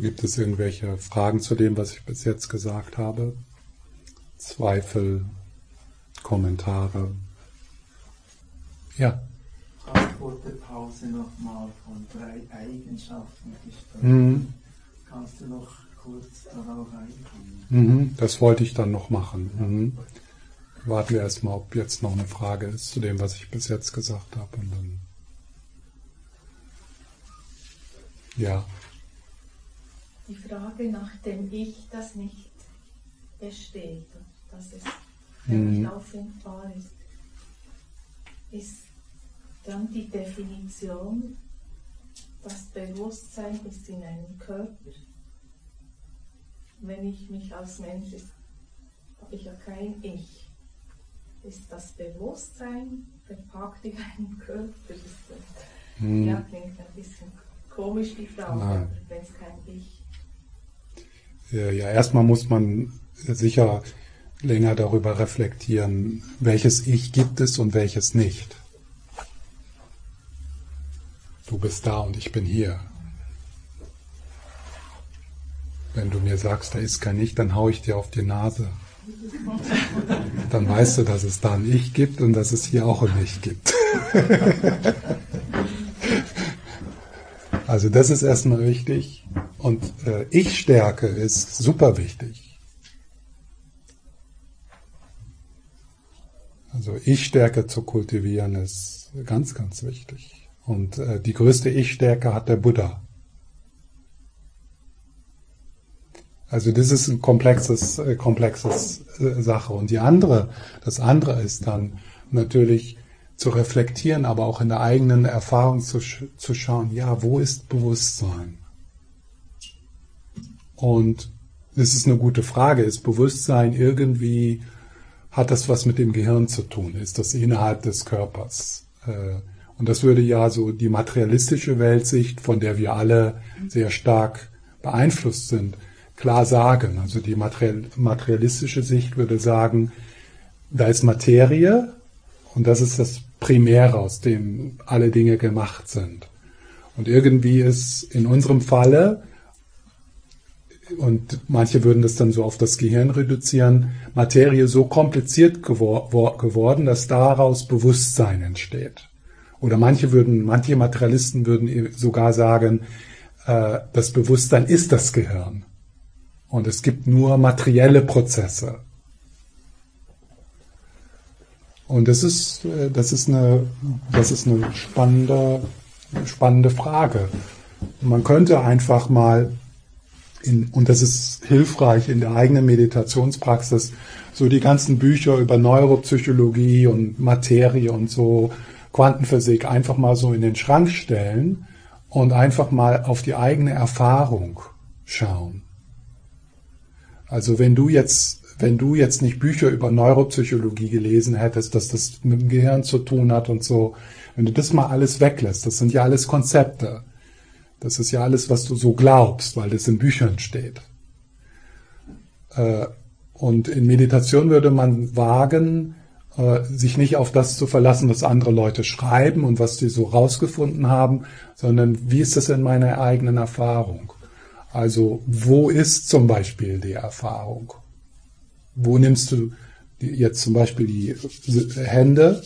Gibt es irgendwelche Fragen zu dem, was ich bis jetzt gesagt habe? Zweifel, Kommentare? Ja. Pause nochmal von drei Eigenschaften gesprochen. Mhm. Kannst du noch kurz darauf eingehen? Mhm, das wollte ich dann noch machen. Mhm. Warten wir erstmal, ob jetzt noch eine Frage ist zu dem, was ich bis jetzt gesagt habe. Und dann ja. Die Frage nach dem Ich, das nicht besteht, dass es mhm. nicht auffindbar ist, ist dann die Definition, das Bewusstsein ist in einem Körper. Wenn ich mich als Mensch, habe ich ja kein Ich. Ist das Bewusstsein verpackt in einem Körper? Ist, hm. Ja, klingt ein bisschen komisch die Frage, wenn es kein Ich. Ja, erstmal muss man sicher länger darüber reflektieren, welches Ich gibt es und welches nicht. Du bist da und ich bin hier. Wenn du mir sagst, da ist kein Ich, dann hau ich dir auf die Nase. Dann weißt du, dass es da ein Ich gibt und dass es hier auch ein Ich gibt. Also das ist erstmal wichtig. Und äh, Ich-Stärke ist super wichtig. Also Ich-Stärke zu kultivieren ist ganz, ganz wichtig. Und äh, die größte Ich-Stärke hat der Buddha. Also das ist ein komplexes, äh, komplexes äh, Sache. Und die andere, das andere ist dann natürlich zu reflektieren, aber auch in der eigenen Erfahrung zu, zu schauen, ja, wo ist Bewusstsein? Und das ist eine gute Frage. Ist Bewusstsein irgendwie, hat das was mit dem Gehirn zu tun? Ist das innerhalb des Körpers? Äh, und das würde ja so die materialistische Weltsicht, von der wir alle sehr stark beeinflusst sind, klar sagen. Also die materialistische Sicht würde sagen, da ist Materie und das ist das Primäre, aus dem alle Dinge gemacht sind. Und irgendwie ist in unserem Falle, und manche würden das dann so auf das Gehirn reduzieren, Materie so kompliziert gewor geworden, dass daraus Bewusstsein entsteht. Oder manche würden, manche Materialisten würden sogar sagen, äh, das Bewusstsein ist das Gehirn. Und es gibt nur materielle Prozesse. Und das ist, äh, das ist eine, das ist eine spannende, spannende Frage. Man könnte einfach mal in, und das ist hilfreich in der eigenen Meditationspraxis, so die ganzen Bücher über Neuropsychologie und Materie und so Quantenphysik einfach mal so in den Schrank stellen und einfach mal auf die eigene Erfahrung schauen. Also wenn du jetzt, wenn du jetzt nicht Bücher über Neuropsychologie gelesen hättest, dass das mit dem Gehirn zu tun hat und so, wenn du das mal alles weglässt, das sind ja alles Konzepte. Das ist ja alles, was du so glaubst, weil das in Büchern steht. Äh, und in Meditation würde man wagen, äh, sich nicht auf das zu verlassen, was andere Leute schreiben und was sie so rausgefunden haben, sondern wie ist das in meiner eigenen Erfahrung? Also wo ist zum Beispiel die Erfahrung? Wo nimmst du jetzt zum Beispiel die Hände,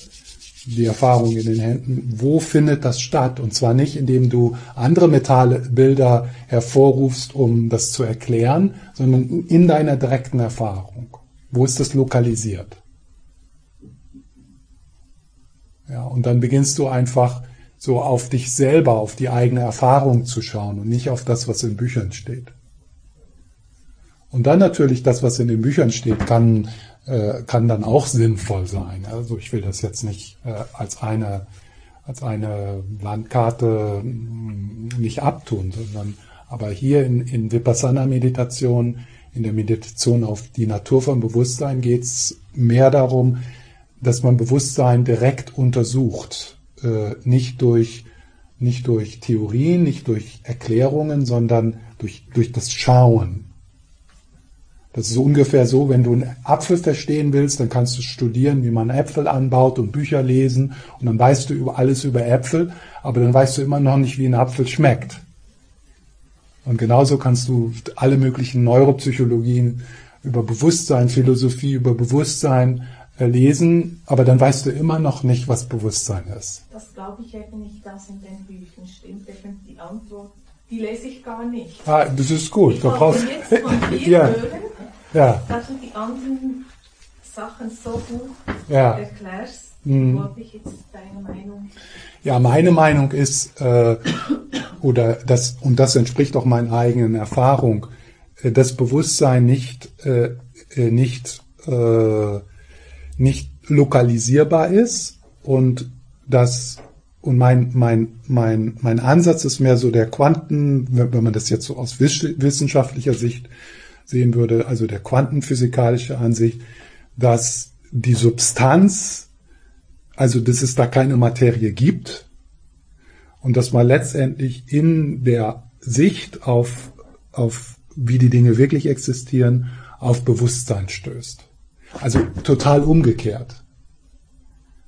die Erfahrung in den Händen, wo findet das statt? Und zwar nicht, indem du andere Metallbilder hervorrufst, um das zu erklären, sondern in deiner direkten Erfahrung. Wo ist das lokalisiert? Ja, und dann beginnst du einfach so auf dich selber, auf die eigene Erfahrung zu schauen und nicht auf das, was in Büchern steht. Und dann natürlich das, was in den Büchern steht, kann, äh, kann dann auch sinnvoll sein. Also ich will das jetzt nicht äh, als eine als eine Landkarte mm, nicht abtun, sondern aber hier in, in Vipassana-Meditation, in der Meditation auf die Natur von Bewusstsein geht es mehr darum, dass man Bewusstsein direkt untersucht, äh, nicht durch nicht durch Theorien, nicht durch Erklärungen, sondern durch, durch das Schauen. Das ist ungefähr so, wenn du einen Apfel verstehen willst, dann kannst du studieren, wie man Äpfel anbaut und Bücher lesen und dann weißt du alles über Äpfel, aber dann weißt du immer noch nicht, wie ein Apfel schmeckt. Und genauso kannst du alle möglichen Neuropsychologien über Bewusstsein, Philosophie über Bewusstsein äh, lesen, aber dann weißt du immer noch nicht, was Bewusstsein ist. Das glaube ich eben nicht, dass in den Büchern stimmt. Eben die Antwort, die lese ich gar nicht. Ah, das ist gut. Ich du brauchst, jetzt von dir ja, hören, ja, dass du die anderen Sachen so gut ja. erklärst. Mhm. Wollte ich jetzt deine Meinung. Ja, meine Meinung ist, äh, oder das, und das entspricht auch meiner eigenen Erfahrung, äh, dass Bewusstsein nicht, äh, äh, nicht, äh, nicht lokalisierbar ist und das und mein, mein, mein, mein Ansatz ist mehr so der Quanten, wenn man das jetzt so aus wiss- wissenschaftlicher Sicht sehen würde, also der quantenphysikalische Ansicht, dass die Substanz, also dass es da keine Materie gibt und dass man letztendlich in der Sicht auf, auf wie die Dinge wirklich existieren, auf Bewusstsein stößt. Also total umgekehrt.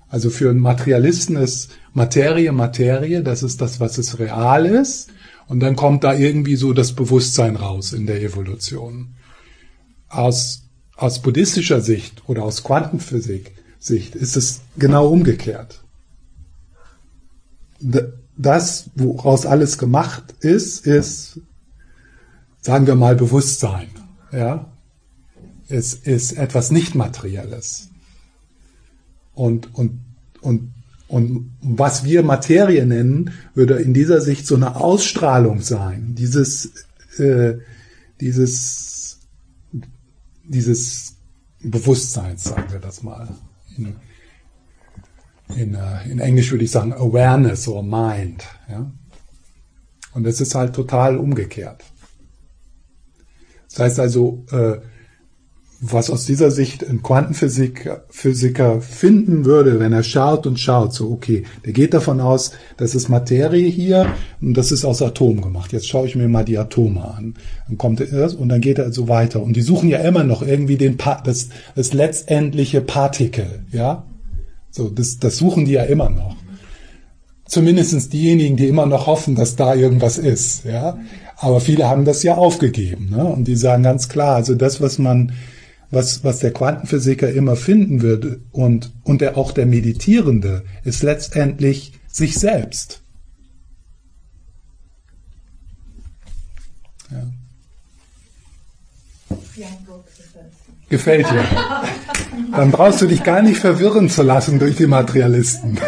Also für einen Materialisten ist Materie Materie, das ist das, was es real ist. Und dann kommt da irgendwie so das Bewusstsein raus in der Evolution. Aus, aus buddhistischer Sicht oder aus Quantenphysik Sicht ist es genau umgekehrt. Das, woraus alles gemacht ist, ist, sagen wir mal, Bewusstsein. Ja? Es ist etwas nicht Materielles. Und, und, und, und was wir Materie nennen, würde in dieser Sicht so eine Ausstrahlung sein. Dieses, äh, dieses, dieses Bewusstseins, sagen wir das mal. In, in, äh, in Englisch würde ich sagen Awareness oder Mind. Ja? Und es ist halt total umgekehrt. Das heißt also, äh, was aus dieser Sicht ein Quantenphysiker Physiker finden würde, wenn er schaut und schaut, so okay, der geht davon aus, das ist Materie hier und das ist aus Atomen gemacht. Jetzt schaue ich mir mal die Atome an. Dann kommt er und dann geht er so weiter. Und die suchen ja immer noch irgendwie den pa das, das letztendliche Partikel, ja. So, das, das suchen die ja immer noch. Zumindestens diejenigen, die immer noch hoffen, dass da irgendwas ist, ja. Aber viele haben das ja aufgegeben, ne? Und die sagen ganz klar, also das, was man, was, was der Quantenphysiker immer finden würde und, und der, auch der Meditierende, ist letztendlich sich selbst. Ja. Gefällt dir. Dann brauchst du dich gar nicht verwirren zu lassen durch die Materialisten.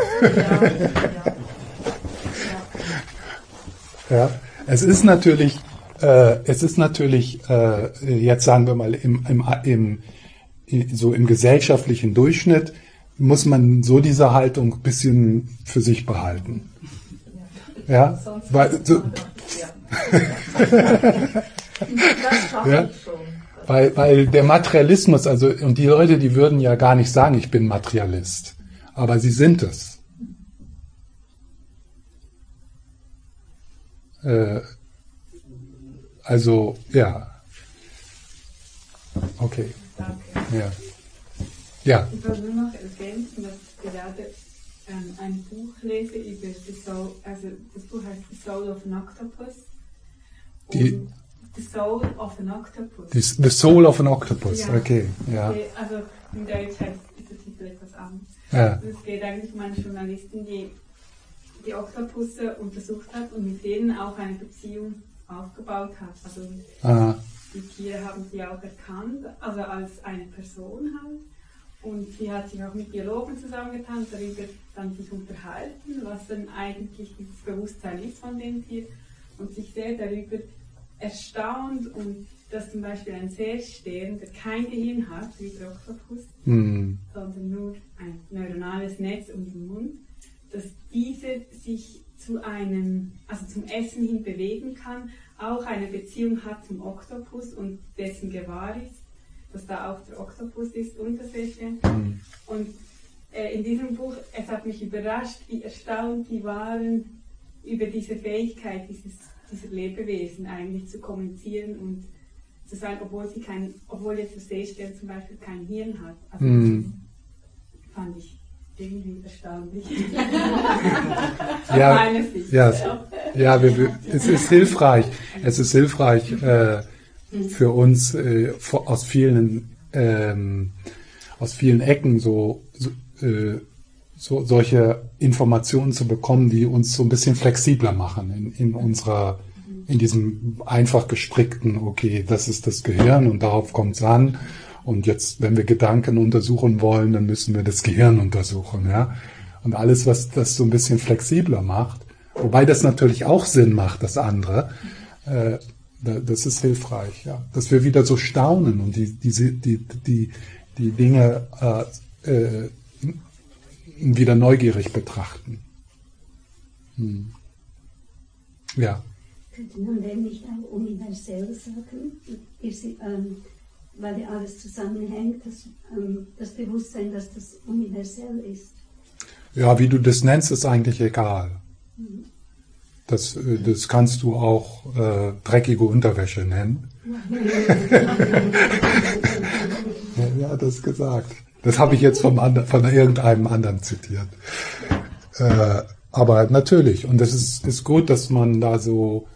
Ja, es ist natürlich, es ist natürlich, äh, jetzt sagen wir mal, im, im, im, so im gesellschaftlichen Durchschnitt muss man so diese Haltung ein bisschen für sich behalten. Ja, weil, so, ja. Weil, weil der Materialismus, also, und die Leute, die würden ja gar nicht sagen, ich bin Materialist, aber sie sind es. Äh, also, ja. Okay, Danke. ja. Ja, Ich wollte nur noch ergänzen, dass ich gerade ähm, ein Buch lese über the Soul, also das Buch heißt The Soul of an Octopus. Die- The Soul of an Octopus. the, the Soul of an Octopus, Ja. okay, ja. Okay, Also in Deutsch heißt ist der Titel etwas anders. ja. Und es geht eigentlich um eine Journalistin, die die Oktopusse untersucht hat und mit denen auch eine Beziehung aufgebaut hat. Also Ah, die Tiere haben sie auch erkannt, also als eine Person halt. Und sie hat sich auch mit Biologen zusammengetan, darüber dann sich unterhalten, was denn eigentlich dieses Bewusstsein ist von dem Tier und sich sehr darüber erstaunt und dass zum Beispiel ein Seestern, der kein Gehirn hat, wie der Oktopus, hm, sondern nur ein neuronales Netz um den Mund, dass diese sich zu einem, also zum Essen hin bewegen kann, auch eine Beziehung hat zum Oktopus und dessen gewahr ist, dass da auch der Oktopus ist und der Seestern. hm, Und äh, in diesem Buch, es hat mich überrascht, wie erstaunt die waren über diese Fähigkeit dieses, dieser Lebewesen eigentlich zu kommunizieren und zu sein, obwohl sie kein, obwohl jetzt der Seestern zum Beispiel kein Hirn hat. Also hm. fand ich irgendwie erstaunlich. Ja, ja, ja, wir, es ist hilfreich. Es ist hilfreich äh, für uns äh, aus vielen ähm, aus vielen Ecken so, so, äh, so solche Informationen zu bekommen, die uns so ein bisschen flexibler machen in, in unserer in diesem einfach gestrickten, okay, das ist das Gehirn und darauf kommt es an. Und jetzt, wenn wir Gedanken untersuchen wollen, dann müssen wir das Gehirn untersuchen, ja. Und alles, was das so ein bisschen flexibler macht, wobei das natürlich auch Sinn macht, das andere, äh, das ist hilfreich, ja. Dass wir wieder so staunen und die, die, die, die, die Dinge äh, äh, wieder neugierig betrachten. Hm. Ja. Könnte man denn nicht auch universell sagen, ähm, weil ja alles zusammenhängt, das, ähm, das Bewusstsein, dass das universell ist? Ja, wie du das nennst, ist eigentlich egal. Das, äh, das kannst du auch äh, dreckige Unterwäsche nennen. ja, das gesagt. Das habe ich jetzt vom and von irgendeinem anderen zitiert. Äh, aber natürlich, und es ist, ist gut, dass man da so,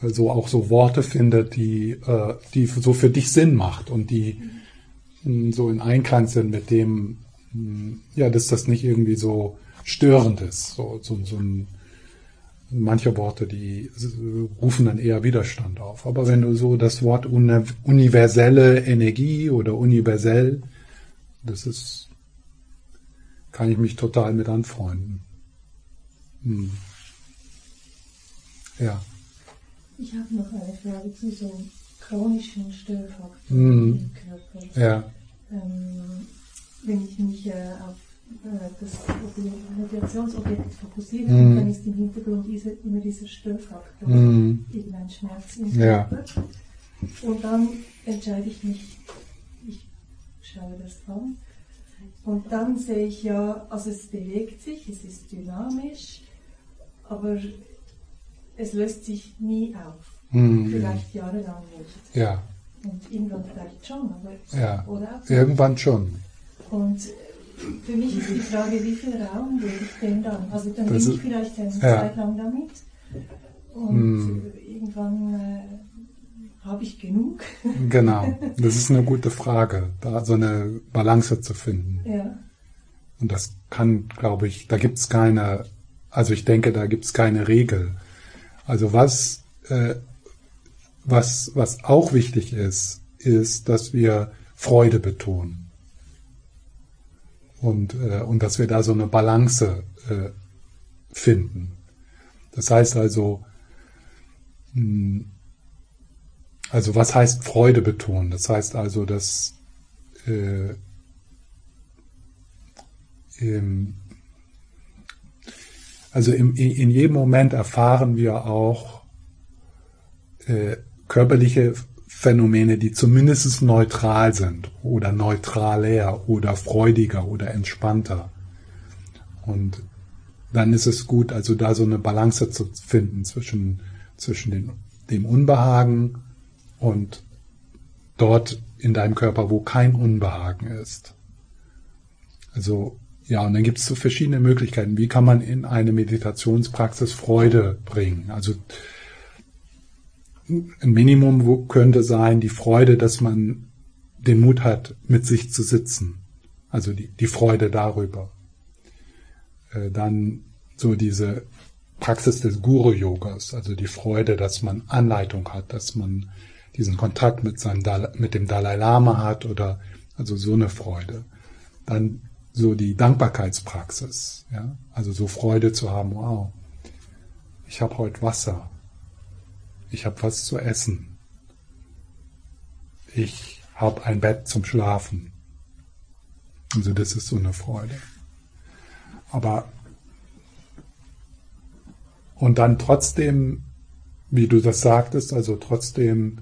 so auch so Worte findet, die, äh, die so für dich Sinn macht und die mh, so in Einklang sind mit dem, mh, ja, dass das nicht irgendwie so störend ist. So, so, so ein, manche Worte, die rufen dann eher Widerstand auf. Aber wenn du so das Wort universelle Energie oder universell, das ist, kann ich mich total mit anfreunden. Hm. Ja. Ich habe noch eine Frage zu so chronischen Störfaktoren hm. im Körper. Ja. Ähm, wenn ich mich äh, auf äh, das Meditationsobjekt fokussiere, mm. dann ist im Hintergrund diese, immer dieser Störfaktor, mm. irgendein Schmerz im Körper. Ja. Und dann entscheide ich mich, ich schaue das an. Und dann sehe ich ja, also es bewegt sich, es ist dynamisch, aber es löst sich nie auf. Mm. Vielleicht jahrelang nicht. Ja. Und irgendwann vielleicht schon, aber ja. oder irgendwann schon. Und für mich ist die Frage, wie viel Raum gebe ich denn dann? Also dann das bin ich vielleicht eine ja. Zeit lang damit und hm. irgendwann äh, habe ich genug. genau, das ist eine gute Frage, da so eine Balance zu finden. Ja. Und das kann, glaube ich, da gibt es keine, also ich denke, da gibt es keine Regel. Also was, äh, was, was auch wichtig ist, ist, dass wir Freude betonen und, äh, und dass wir da so eine Balance äh, finden. Das heißt also, mh, hm, also was heißt Freude betonen? Das heißt also, dass äh, also im, in jedem Moment erfahren wir auch äh, körperliche Phänomene, die zumindest neutral sind oder neutraler oder freudiger oder entspannter. Und dann ist es gut, also da so eine Balance zu finden zwischen, zwischen den, dem Unbehagen und dort in deinem Körper, wo kein Unbehagen ist. Also ja, und dann gibt es so verschiedene Möglichkeiten. Wie kann man in eine Meditationspraxis Freude bringen? Also ein Minimum könnte sein die Freude, dass man den Mut hat, mit sich zu sitzen. Also die, die Freude darüber. Äh, dann so diese Praxis des Guru-Yogas, also die Freude, dass man Anleitung hat, dass man diesen Kontakt mit, seinem mit dem Dalai Lama hat oder also so eine Freude. Dann so die Dankbarkeitspraxis, ja, also so Freude zu haben, wow, ich habe heute Wasser, ich habe was zu essen. Ich habe ein Bett zum Schlafen. Also das ist so eine Freude. Aber und dann trotzdem, wie du das sagtest, also trotzdem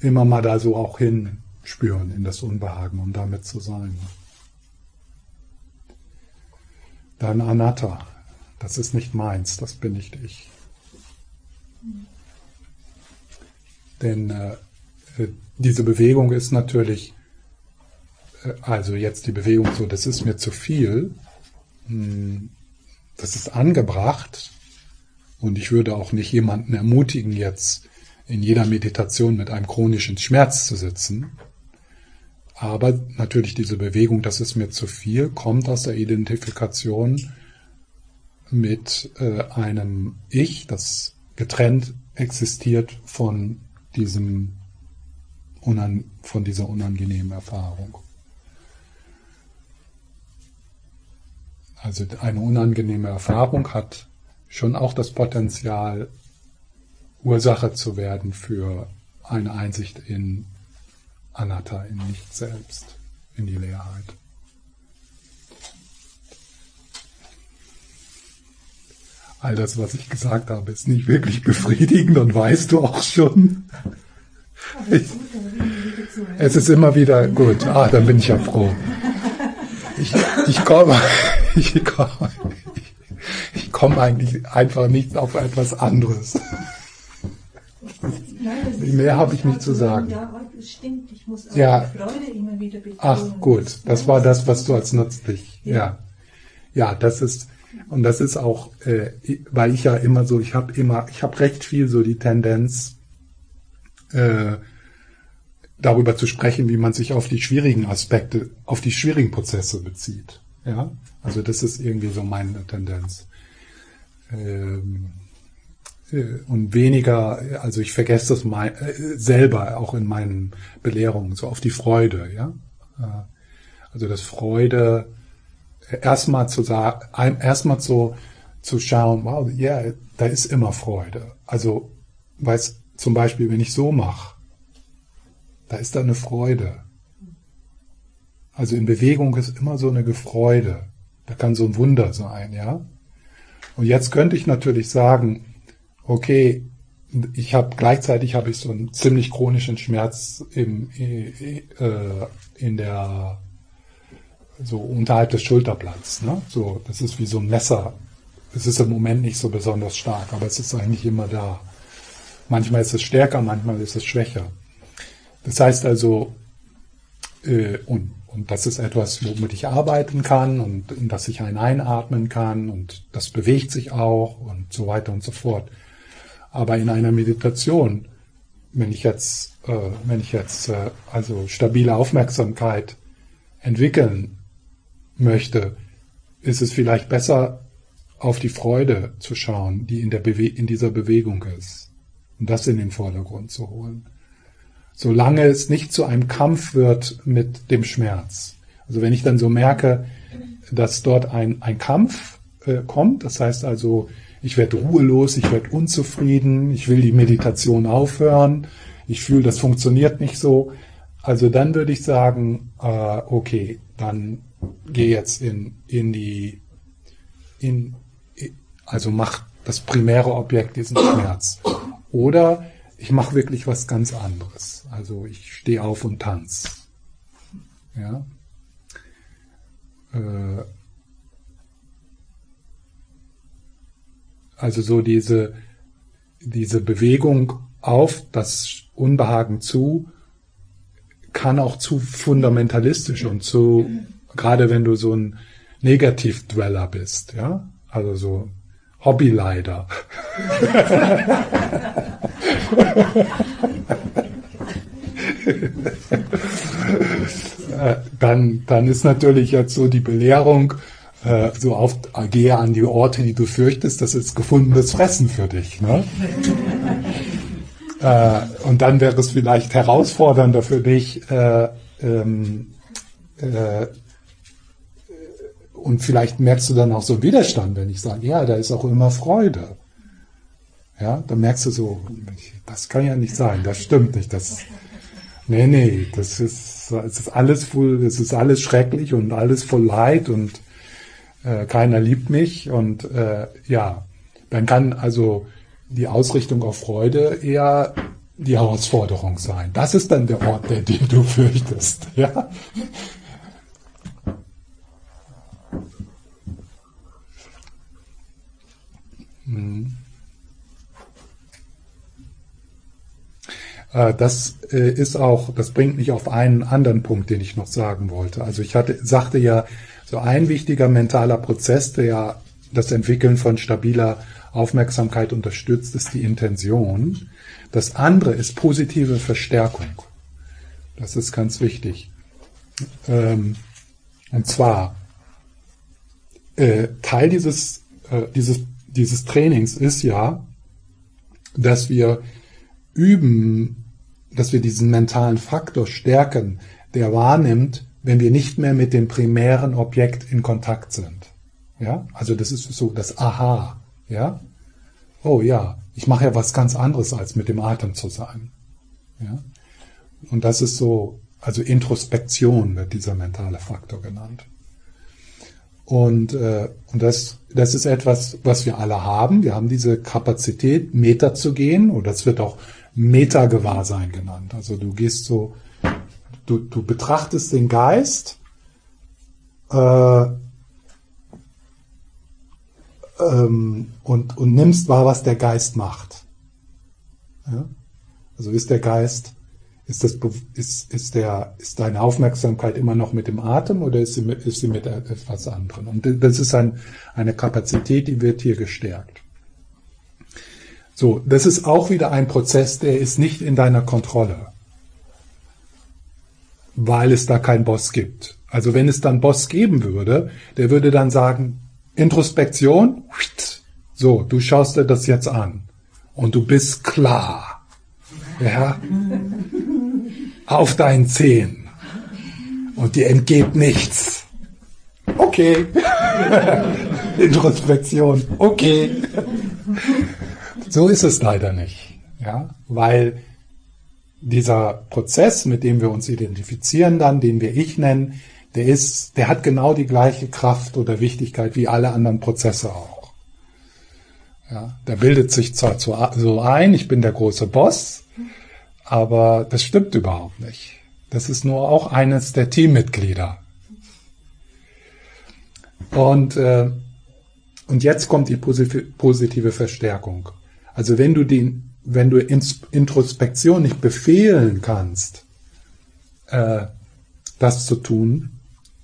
immer mal da so auch hinspüren in das Unbehagen, um damit zu sein. Dann Anatta, das ist nicht meins, das bin nicht ich. Denn äh, äh, diese Bewegung ist natürlich, äh, also jetzt die Bewegung so, das ist mir zu viel, hm, das ist angebracht, Und ich würde auch nicht jemanden ermutigen, jetzt in jeder Meditation mit einem chronischen Schmerz zu sitzen. Aber natürlich diese Bewegung, das ist mir zu viel, kommt aus der Identifikation mit äh, einem Ich, das getrennt existiert von diesem unan von dieser unangenehmen Erfahrung. Also eine unangenehme Erfahrung hat schon auch das Potenzial, Ursache zu werden für eine Einsicht in Anatta, in nicht selbst, in die Leerheit. All das, was ich gesagt habe, ist nicht wirklich befriedigend und weißt du auch schon. Ich, es ist immer wieder gut. Ah, dann bin ich ja froh. Ich, ich komme, ich komme, ich komme eigentlich einfach nicht auf etwas anderes. Mehr habe ich nicht zu sagen. Ja, das stimmt. Ich muss auch Ja. die Freude immer wieder betonen. Ach gut, das war das, was du als nützlich. Ja, ja, das ist und das ist auch, äh, weil ich ja immer so, ich habe immer, ich habe recht viel so die Tendenz, äh, darüber zu sprechen, wie man sich auf die schwierigen Aspekte, auf die schwierigen Prozesse bezieht. Ja, also das ist irgendwie so meine Tendenz. Ähm, äh, und weniger, also ich vergesse das mein, äh, selber auch in meinen Belehrungen, so auf die Freude, ja. Äh, Also das Freude, äh, erstmal zu sagen, erstmal so zu schauen, wow, ja, yeah, da ist immer Freude. Also, weiß zum Beispiel, wenn ich so mache, da ist da eine Freude. Also in Bewegung ist immer so eine Freude. Da kann so ein Wunder sein, ja. Und jetzt könnte ich natürlich sagen, okay, ich habe gleichzeitig habe ich so einen ziemlich chronischen Schmerz im, äh, in der so unterhalb des Schulterblatts. Ne? So, das ist wie so ein Messer. Es ist im Moment nicht so besonders stark, aber es ist eigentlich immer da. Manchmal ist es stärker, manchmal ist es schwächer. Das heißt also, äh, und, und das ist etwas, womit ich arbeiten kann und in das ich einen einatmen kann und das bewegt sich auch und so weiter und so fort. Aber in einer Meditation, wenn ich jetzt, äh, wenn ich jetzt äh, also stabile Aufmerksamkeit entwickeln möchte, ist es vielleicht besser, auf die Freude zu schauen, die in, der Bewe in dieser Bewegung ist. Und das in den Vordergrund zu holen. Solange es nicht zu einem Kampf wird mit dem Schmerz. Also wenn ich dann so merke, dass dort ein, ein Kampf äh, kommt, das heißt also, ich werde ruhelos, ich werde unzufrieden, ich will die Meditation aufhören, ich fühle, das funktioniert nicht so. Also dann würde ich sagen, äh, okay, dann geh jetzt in, in die, in, also mach das primäre Objekt diesen Schmerz. Oder ich mache wirklich was ganz anderes. Also ich stehe auf und tanze. Ja. Äh, Also so diese, diese Bewegung auf das Unbehagen zu, kann auch zu fundamentalistisch und zu, gerade wenn du so ein Negativdweller bist, ja, also so Hobbyleider. dann, dann ist natürlich jetzt so die Belehrung, äh, so auf, gehe an die Orte, die du fürchtest, das ist gefundenes Fressen für dich. Ne? äh, und dann wäre es vielleicht herausfordernder für dich, äh, ähm, äh, und vielleicht merkst du dann auch so Widerstand, wenn ich sage, ja, da ist auch immer Freude. Ja, dann merkst du so, das kann ja nicht sein, das stimmt nicht, das, nee, nee, das ist, es ist alles voll, es ist alles schrecklich und alles voll Leid und äh, keiner liebt mich und äh, ja, dann kann also die Ausrichtung auf Freude eher die Herausforderung sein. Das ist dann der Ort, der den du fürchtest. Ja? Hm. Das ist auch, das bringt mich auf einen anderen Punkt, den ich noch sagen wollte. Also ich hatte, sagte ja, so ein wichtiger mentaler Prozess, der ja das Entwickeln von stabiler Aufmerksamkeit unterstützt, ist die Intention. Das andere ist positive Verstärkung. Das ist ganz wichtig. Ähm, und zwar, äh, Teil dieses, äh, dieses, dieses Trainings ist ja, dass wir üben, dass wir diesen mentalen Faktor stärken, der wahrnimmt, wenn wir nicht mehr mit dem primären Objekt in Kontakt sind. Ja, also das ist so das Aha. Ja, oh ja, ich mache ja was ganz anderes als mit dem Atem zu sein. Ja, und das ist so, also Introspektion wird dieser mentale Faktor genannt. Und, äh, und das, das ist etwas, was wir alle haben. Wir haben diese Kapazität, Meta zu gehen, oder es wird auch Meta-Gewahrsein genannt. Also du gehst so, du, du betrachtest den Geist äh, ähm, und, und nimmst wahr, was der Geist macht. Ja? Also ist der Geist ist, das, ist, ist, der, ist deine Aufmerksamkeit immer noch mit dem Atem oder ist sie mit, ist sie mit etwas anderem? Und das ist ein, eine Kapazität, die wird hier gestärkt. So, das ist auch wieder ein Prozess, der ist nicht in deiner Kontrolle, weil es da keinen Boss gibt. Also wenn es dann Boss geben würde, der würde dann sagen, Introspektion, so, du schaust dir das jetzt an und du bist klar. Ja, auf deinen Zehen und dir entgeht nichts. Okay. Introspektion. Okay. So ist es leider nicht. Ja, weil dieser Prozess, mit dem wir uns identifizieren dann, den wir Ich nennen, der ist, der hat genau die gleiche Kraft oder Wichtigkeit wie alle anderen Prozesse auch. Ja, der bildet sich zwar so ein, ich bin der große Boss, aber das stimmt überhaupt nicht. Das ist nur auch eines der Teammitglieder. Und, äh, und jetzt kommt die positive Verstärkung. Also wenn du den, wenn du Introspektion nicht befehlen kannst, äh, das zu tun,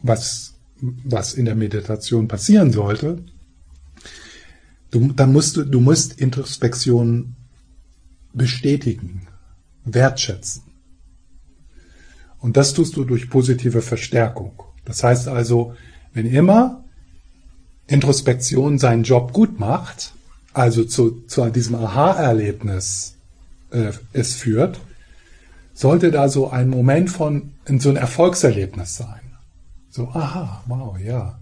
was, was in der Meditation passieren sollte, du, dann musst du, du musst Introspektion bestätigen wertschätzen. Und das tust du durch positive Verstärkung. Das heißt also, wenn immer Introspektion seinen Job gut macht, also zu, zu diesem Aha-Erlebnis äh, es führt, sollte da so ein Moment von so ein Erfolgserlebnis sein. So, aha, wow, ja,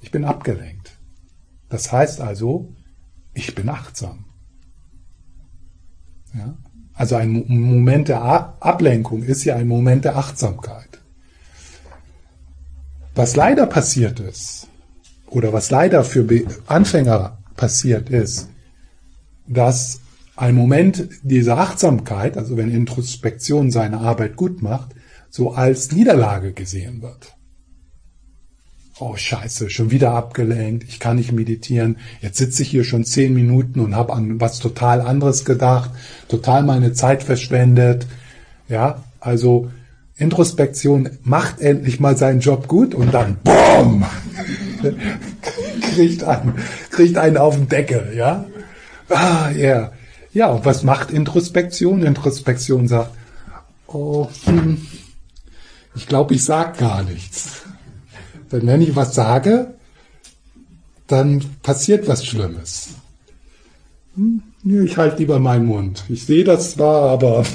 ich bin abgelenkt. Das heißt also, ich bin achtsam. Ja? Also ein Moment der Ablenkung ist ja ein Moment der Achtsamkeit. Was leider passiert ist, oder was leider für Anfänger passiert ist, dass ein Moment dieser Achtsamkeit, also wenn Introspektion seine Arbeit gut macht, so als Niederlage gesehen wird oh scheiße, schon wieder abgelenkt, ich kann nicht meditieren, jetzt sitze ich hier schon zehn Minuten und habe an was total anderes gedacht, total meine Zeit verschwendet. Ja, also Introspektion macht endlich mal seinen Job gut und dann BOOM! kriegt, einen, kriegt einen auf den Deckel, ja? Ah, ja. Yeah. Ja, was macht Introspektion? Introspektion sagt, oh, hm, ich glaube, ich sag gar nichts. Denn wenn ich was sage, dann passiert was Schlimmes. Hm? Ich halte lieber meinen Mund. Ich sehe das zwar, aber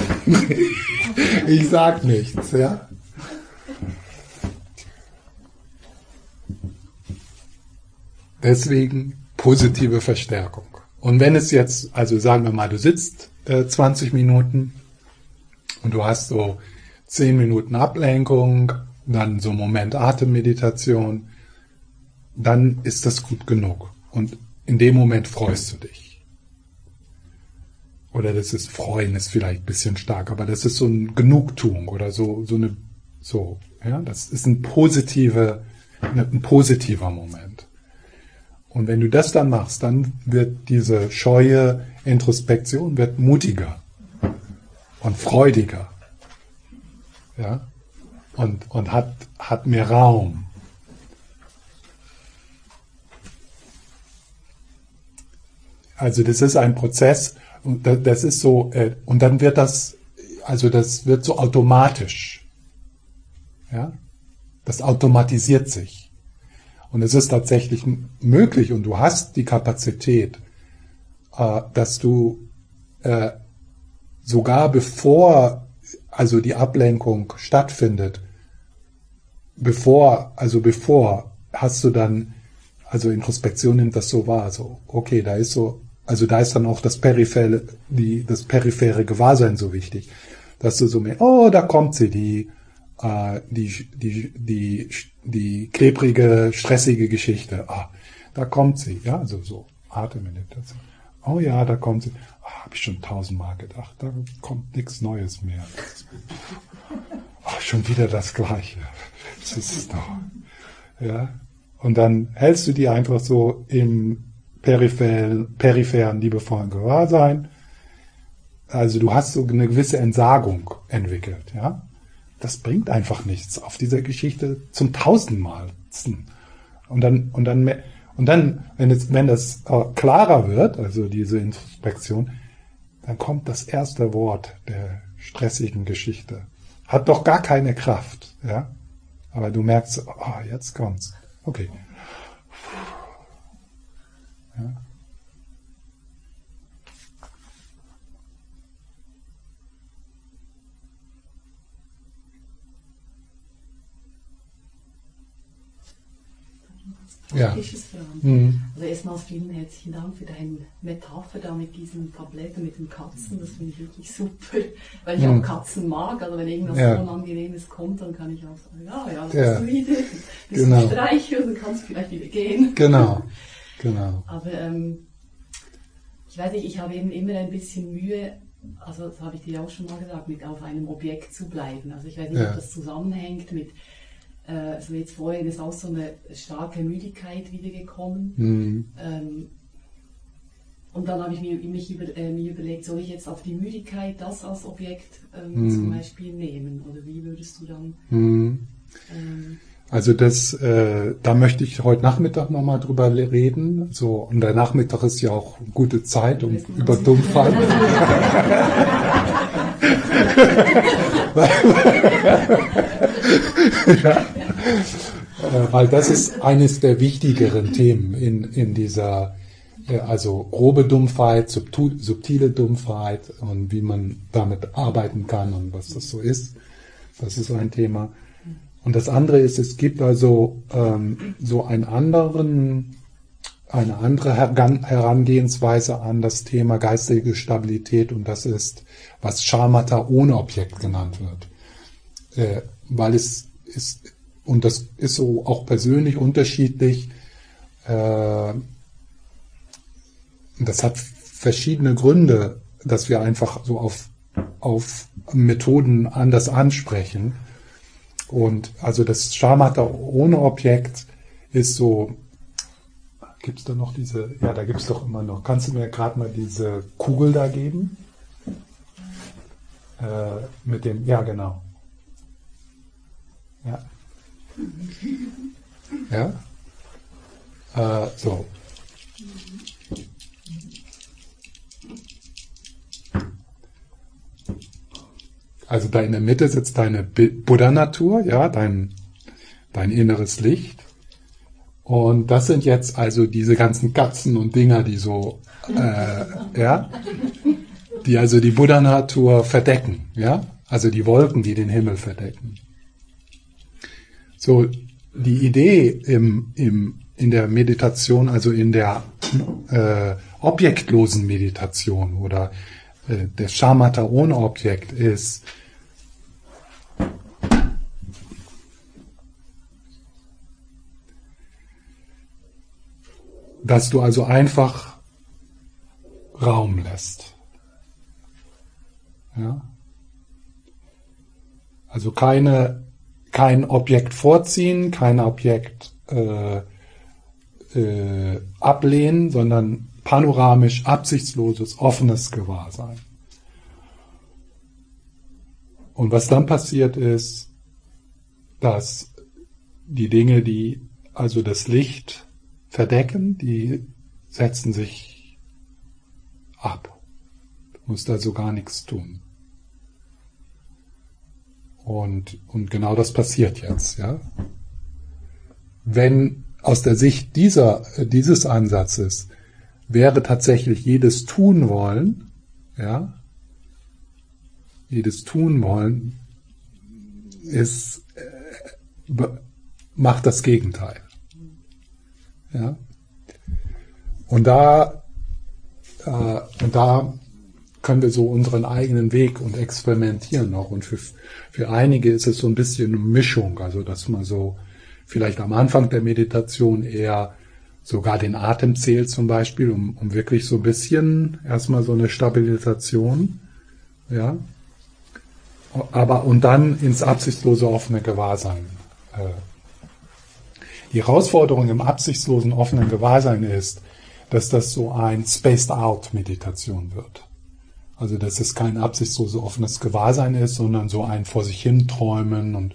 ich sage nichts. Ja? Deswegen positive Verstärkung. Und wenn es jetzt, also sagen wir mal, du sitzt äh, 20 Minuten und du hast so 10 Minuten Ablenkung, dann so Moment Atemmeditation, dann ist das gut genug. Und in dem Moment freust du dich. Oder das ist Freuen ist vielleicht ein bisschen stark, aber das ist so ein Genugtuung oder so, so eine, so, ja, das ist ein positive, ein positiver Moment. Und wenn du das dann machst, dann wird diese scheue Introspektion wird mutiger und freudiger. Ja? und, und hat, hat mehr Raum. also das ist ein Prozess und das ist so, äh, und dann wird das, also das wird so automatisch. Ja? Das automatisiert sich. Und es ist tatsächlich möglich und du hast die Kapazität, äh, dass du äh, sogar bevor also die Ablenkung stattfindet, bevor, also bevor hast du dann, also Introspektion nimmt das so wahr, so, okay, da ist so, also da ist dann auch das periphere, die, das periphere Gewahrsein so wichtig, dass du so mehr, oh, da kommt sie, die, äh, die, die, die, die klebrige, stressige Geschichte, ah, da kommt sie, ja, also so, Atemmeditation. Oh ja, da kommt sie. Ah, Habe ich schon tausendmal gedacht. Da kommt nichts Neues mehr. Ach, schon wieder das Gleiche. Das ist doch. Ja. Und dann hältst du die einfach so im peripheren, peripheren liebevollen Gewahrsein. Also du hast so eine gewisse Entsagung entwickelt, ja. Das bringt einfach nichts auf dieser Geschichte zum tausendmalsten. Und dann, und dann, und dann, wenn es, wenn das äh, klarer wird, also diese Introspektion, dann kommt das erste Wort der stressigen Geschichte. Hat doch gar keine Kraft, ja. Aber du merkst, oh, jetzt kommt's. Okay. Praktisches ja. Fragen. Mhm. Also erstmal vielen herzlichen Dank für deine Metapher da mit diesen Tabletten, mit den Katzen. Das finde ich wirklich super, weil ich mhm. auch Katzen mag. Also wenn irgendwas ja. Unangenehmes kommt, dann kann ich auch sagen, ja, ja, ja. du wieder. Bist genau. du streicheln, dann kannst du vielleicht wieder gehen. Genau, genau. Aber ähm, ich weiß nicht, ich habe eben immer ein bisschen Mühe, also das habe ich dir auch schon mal gesagt, mit auf einem Objekt zu bleiben. Also ich weiß nicht, ob das zusammenhängt mit also jetzt vorhin ist auch so eine starke Müdigkeit wiedergekommen. Mhm. Ähm, und dann habe ich mir, mich über, äh, mir überlegt, soll ich jetzt auf die Müdigkeit das als Objekt ähm, mhm. zum Beispiel nehmen? Oder wie würdest du dann? Mhm. Ähm, also das, äh, da möchte ich heute Nachmittag nochmal drüber reden. So, und der Nachmittag ist ja auch gute Zeit, um über Dummheit. ja. Äh, weil das ist eines der wichtigeren Themen in, in dieser, äh, also grobe Dumpfheit, subtile Dumpfheit und wie man damit arbeiten kann und was das so ist. Das ist ein Thema. Und das andere ist, es gibt also ähm, so einen anderen, eine andere Herangehensweise an das Thema geistige Stabilität und das ist, was Schamata ohne Objekt genannt wird. Äh, weil es ist, und das ist so auch persönlich unterschiedlich, äh, das hat verschiedene Gründe, dass wir einfach so auf, auf Methoden anders ansprechen. Und also das Schamata ohne Objekt ist so, gibt es da noch diese, ja, da gibt es doch immer noch, kannst du mir gerade mal diese Kugel da geben? Äh, mit dem, ja genau. Ja. Ja? Äh, so. Also da in der Mitte sitzt deine Buddha-Natur, ja, dein, dein inneres Licht. Und das sind jetzt also diese ganzen Katzen und Dinger, die so, äh, ja, die also die Buddha-Natur verdecken, ja, also die Wolken, die den Himmel verdecken. So, die Idee im, im, in der Meditation, also in der äh, objektlosen Meditation oder äh, der Shamatha ohne Objekt ist, dass du also einfach Raum lässt. Ja? Also keine kein Objekt vorziehen, kein Objekt äh, äh, ablehnen, sondern panoramisch, absichtsloses, offenes Gewahrsein. Und was dann passiert ist, dass die Dinge, die also das Licht verdecken, die setzen sich ab. Du musst also gar nichts tun. Und, und genau das passiert jetzt, ja. Wenn aus der Sicht dieser, dieses Ansatzes wäre tatsächlich jedes tun wollen, ja, jedes tun wollen, ist, äh, macht das Gegenteil. Ja. Und da, äh, und da können wir so unseren eigenen Weg und experimentieren noch. Und für, für einige ist es so ein bisschen eine Mischung, also dass man so vielleicht am Anfang der Meditation eher sogar den Atem zählt zum Beispiel, um, um wirklich so ein bisschen erstmal so eine Stabilisation, ja, aber und dann ins absichtslose offene Gewahrsein. Äh. Die Herausforderung im absichtslosen offenen Gewahrsein ist, dass das so ein Spaced Out Meditation wird. Also dass es kein absichtsloses offenes Gewahrsein ist, sondern so ein vor sich hin träumen und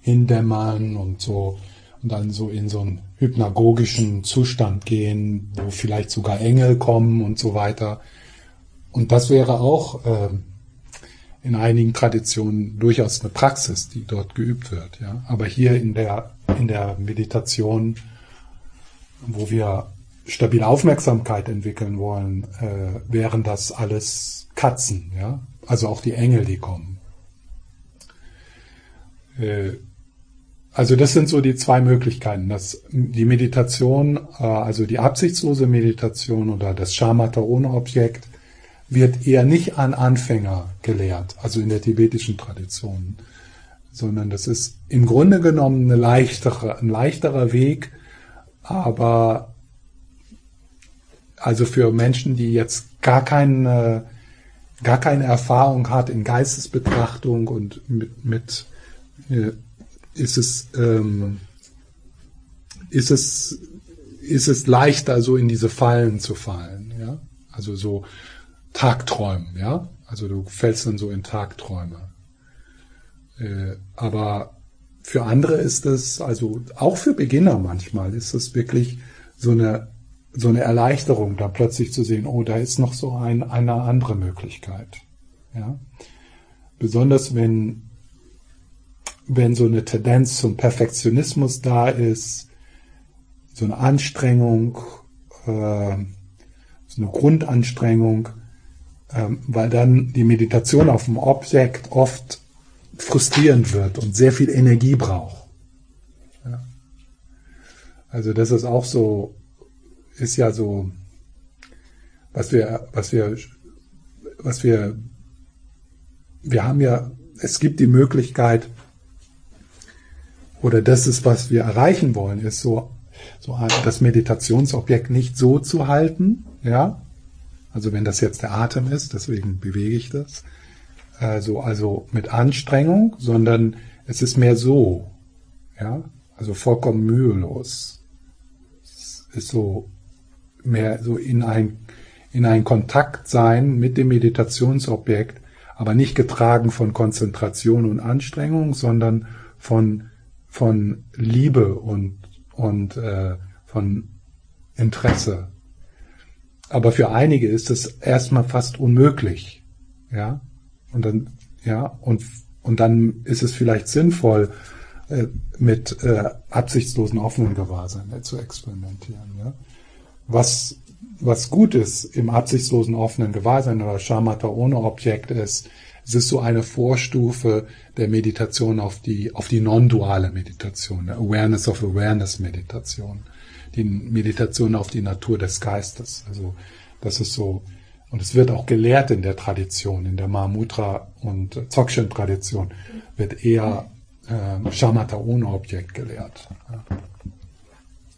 hindämmern und so und dann so in so einen hypnagogischen Zustand gehen, wo vielleicht sogar Engel kommen und so weiter. Und das wäre auch äh, in einigen Traditionen durchaus eine Praxis, die dort geübt wird. Ja? Aber hier in der, in der Meditation, wo wir stabile Aufmerksamkeit entwickeln wollen, äh, wären das alles Katzen, ja, also auch die Engel, die kommen. Äh, also das sind so die zwei Möglichkeiten. Das, die Meditation, äh, also die absichtslose Meditation oder das Shamatha ohne Objekt, wird eher nicht an Anfänger gelehrt, also in der tibetischen Tradition, sondern das ist im Grunde genommen eine leichtere, ein leichterer Weg, aber also für Menschen, die jetzt gar keine, gar keine Erfahrung hat in Geistesbetrachtung und mit, mit äh, ist es, ähm, ist es, ist es leichter, so in diese Fallen zu fallen, ja? Also so Tagträumen, ja. Also du fällst dann so in Tagträume. Äh, aber für andere ist es, also auch für Beginner manchmal, ist es wirklich so eine, so eine Erleichterung, da plötzlich zu sehen, oh, da ist noch so ein, eine andere Möglichkeit. Ja? Besonders wenn, wenn so eine Tendenz zum Perfektionismus da ist, so eine Anstrengung, äh, so eine Grundanstrengung, ähm, weil dann die Meditation auf dem Objekt oft frustrierend wird und sehr viel Energie braucht. Ja. Also das ist auch so, ist ja so, was wir, was wir, was wir, wir haben ja, es gibt die Möglichkeit, oder das ist, was wir erreichen wollen, ist so, so das Meditationsobjekt nicht so zu halten, ja, also wenn das jetzt der Atem ist, deswegen bewege ich das. Also, also mit Anstrengung, sondern es ist mehr so. Ja, also vollkommen mühelos. Es ist so mehr so in ein, in ein Kontakt sein mit dem Meditationsobjekt, aber nicht getragen von Konzentration und Anstrengung, sondern von, von Liebe und, und äh, von Interesse aber für einige ist es erstmal fast unmöglich. Ja. Und dann, ja, und, und dann ist es vielleicht sinnvoll, äh, mit äh, absichtslosen offenen Gewahrsein äh, zu experimentieren. Ja? Was, was gut ist im absichtslosen offenen Gewahrsein oder Shamatha ohne Objekt ist, es ist so eine Vorstufe der Meditation auf die, auf die non-duale Meditation, der Awareness of Awareness Meditation die Meditation auf die Natur des Geistes. Also das ist so, und es wird auch gelehrt in der Tradition, in der Mahamudra und Dzogchen Tradition wird eher äh, Shamatha ohne Objekt gelehrt. Ja.